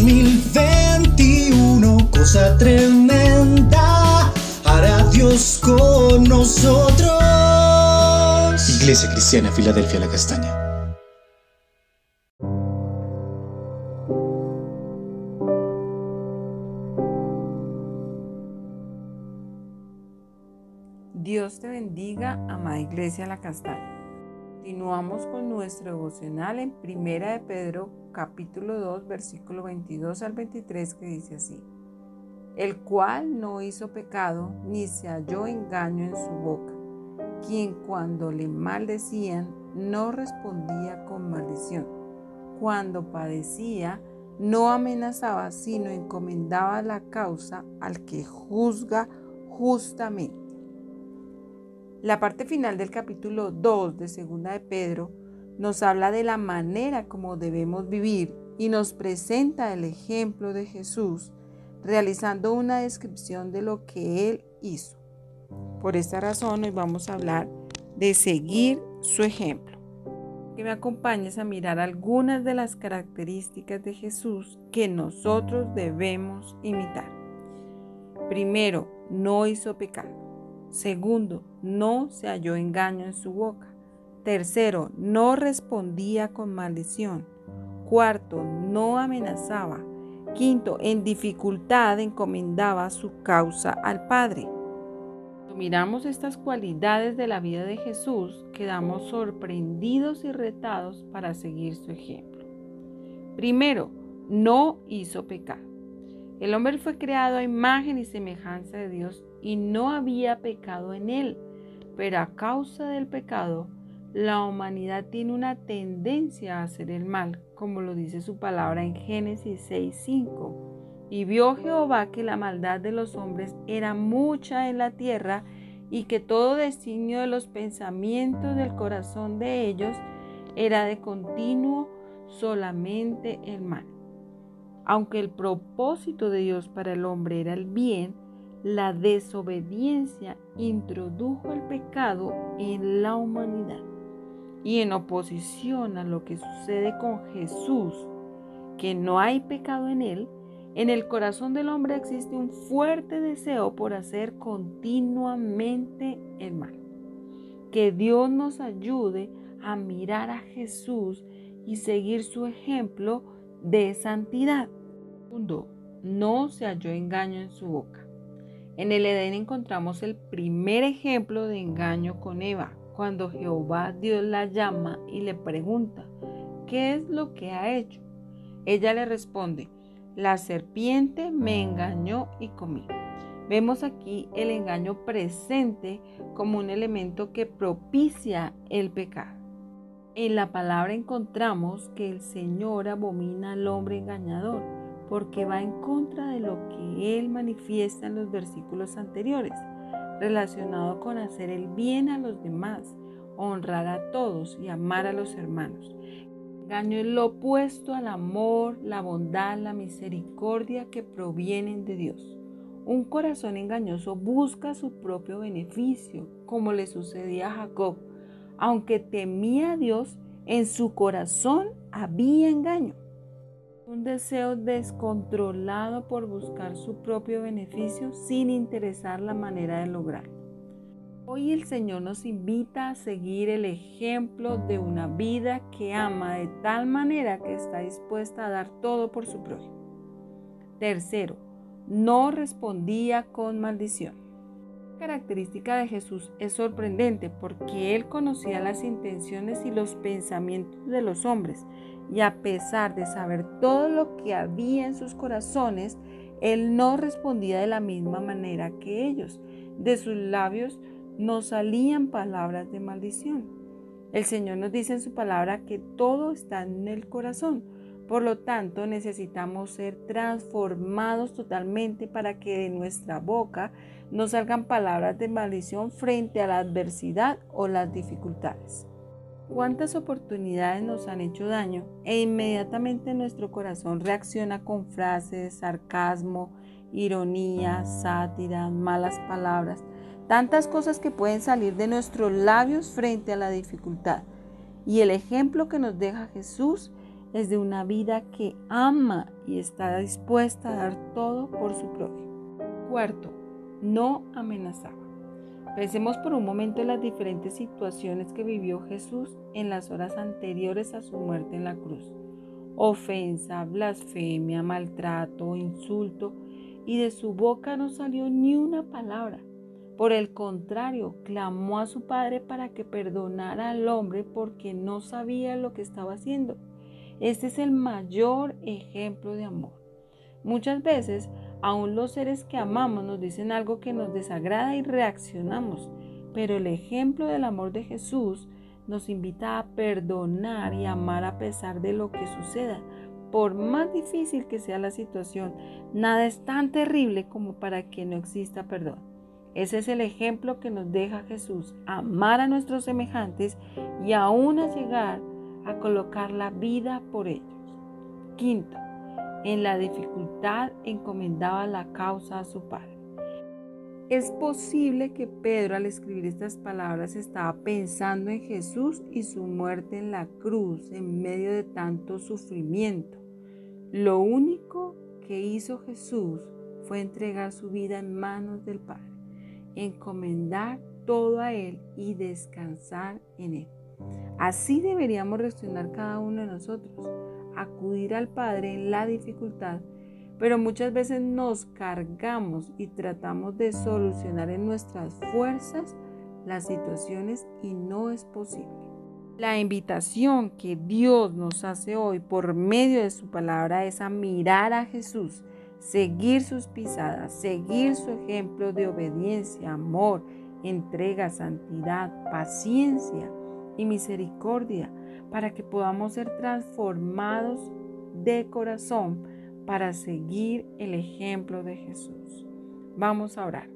2021, cosa tremenda, hará Dios con nosotros. Iglesia Cristiana, Filadelfia, la Castaña. Dios te bendiga, amada Iglesia La Castaña. Continuamos con nuestro devocional en Primera de Pedro, capítulo 2, versículo 22 al 23, que dice así: El cual no hizo pecado, ni se halló engaño en su boca, quien cuando le maldecían no respondía con maldición, cuando padecía no amenazaba, sino encomendaba la causa al que juzga justamente. La parte final del capítulo 2 de Segunda de Pedro nos habla de la manera como debemos vivir y nos presenta el ejemplo de Jesús realizando una descripción de lo que Él hizo. Por esta razón hoy vamos a hablar de seguir su ejemplo. Que me acompañes a mirar algunas de las características de Jesús que nosotros debemos imitar. Primero, no hizo pecado. Segundo, no se halló engaño en su boca. Tercero, no respondía con maldición. Cuarto, no amenazaba. Quinto, en dificultad encomendaba su causa al Padre. Cuando miramos estas cualidades de la vida de Jesús, quedamos sorprendidos y retados para seguir su ejemplo. Primero, no hizo pecado. El hombre fue creado a imagen y semejanza de Dios y no había pecado en él, pero a causa del pecado, la humanidad tiene una tendencia a hacer el mal, como lo dice su palabra en Génesis 6:5. Y vio Jehová que la maldad de los hombres era mucha en la tierra y que todo designio de los pensamientos del corazón de ellos era de continuo solamente el mal. Aunque el propósito de Dios para el hombre era el bien, la desobediencia introdujo el pecado en la humanidad. Y en oposición a lo que sucede con Jesús, que no hay pecado en él, en el corazón del hombre existe un fuerte deseo por hacer continuamente el mal. Que Dios nos ayude a mirar a Jesús y seguir su ejemplo de santidad. No se halló engaño en su boca. En el Edén encontramos el primer ejemplo de engaño con Eva, cuando Jehová Dios la llama y le pregunta, ¿qué es lo que ha hecho? Ella le responde, la serpiente me engañó y comí. Vemos aquí el engaño presente como un elemento que propicia el pecado. En la palabra encontramos que el Señor abomina al hombre engañador porque va en contra de lo que Él manifiesta en los versículos anteriores, relacionado con hacer el bien a los demás, honrar a todos y amar a los hermanos. Engaño es lo opuesto al amor, la bondad, la misericordia que provienen de Dios. Un corazón engañoso busca su propio beneficio, como le sucedía a Jacob aunque temía a Dios, en su corazón había engaño. Un deseo descontrolado por buscar su propio beneficio sin interesar la manera de lograrlo. Hoy el Señor nos invita a seguir el ejemplo de una vida que ama de tal manera que está dispuesta a dar todo por su prójimo. Tercero, no respondía con maldición característica de Jesús es sorprendente porque él conocía las intenciones y los pensamientos de los hombres y a pesar de saber todo lo que había en sus corazones, él no respondía de la misma manera que ellos. De sus labios no salían palabras de maldición. El Señor nos dice en su palabra que todo está en el corazón. Por lo tanto, necesitamos ser transformados totalmente para que de nuestra boca no salgan palabras de maldición frente a la adversidad o las dificultades. ¿Cuántas oportunidades nos han hecho daño e inmediatamente nuestro corazón reacciona con frases, sarcasmo, ironía, sátira, malas palabras, tantas cosas que pueden salir de nuestros labios frente a la dificultad? Y el ejemplo que nos deja Jesús es de una vida que ama y está dispuesta a dar todo por su prójimo. Cuarto, no amenazaba. Pensemos por un momento en las diferentes situaciones que vivió Jesús en las horas anteriores a su muerte en la cruz. Ofensa, blasfemia, maltrato, insulto, y de su boca no salió ni una palabra. Por el contrario, clamó a su Padre para que perdonara al hombre porque no sabía lo que estaba haciendo. Este es el mayor ejemplo de amor. Muchas veces, aún los seres que amamos nos dicen algo que nos desagrada y reaccionamos, pero el ejemplo del amor de Jesús nos invita a perdonar y amar a pesar de lo que suceda. Por más difícil que sea la situación, nada es tan terrible como para que no exista perdón. Ese es el ejemplo que nos deja Jesús, amar a nuestros semejantes y aún a llegar a colocar la vida por ellos. Quinto, en la dificultad encomendaba la causa a su Padre. Es posible que Pedro al escribir estas palabras estaba pensando en Jesús y su muerte en la cruz en medio de tanto sufrimiento. Lo único que hizo Jesús fue entregar su vida en manos del Padre, encomendar todo a Él y descansar en Él. Así deberíamos reaccionar cada uno de nosotros, acudir al Padre en la dificultad, pero muchas veces nos cargamos y tratamos de solucionar en nuestras fuerzas las situaciones y no es posible. La invitación que Dios nos hace hoy por medio de su palabra es a mirar a Jesús, seguir sus pisadas, seguir su ejemplo de obediencia, amor, entrega, santidad, paciencia y misericordia para que podamos ser transformados de corazón para seguir el ejemplo de Jesús. Vamos a orar.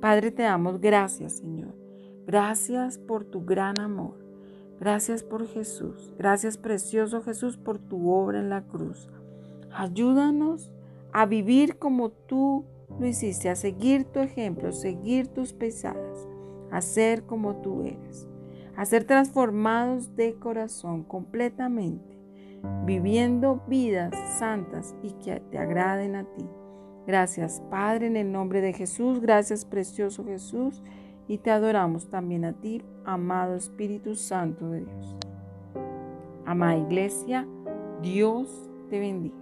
Padre, te damos gracias, Señor. Gracias por tu gran amor. Gracias por Jesús. Gracias, precioso Jesús, por tu obra en la cruz. Ayúdanos a vivir como tú lo hiciste, a seguir tu ejemplo, seguir tus pesadas, a ser como tú eres a ser transformados de corazón completamente, viviendo vidas santas y que te agraden a ti. Gracias Padre en el nombre de Jesús, gracias precioso Jesús y te adoramos también a ti, amado Espíritu Santo de Dios. Amada Iglesia, Dios te bendiga.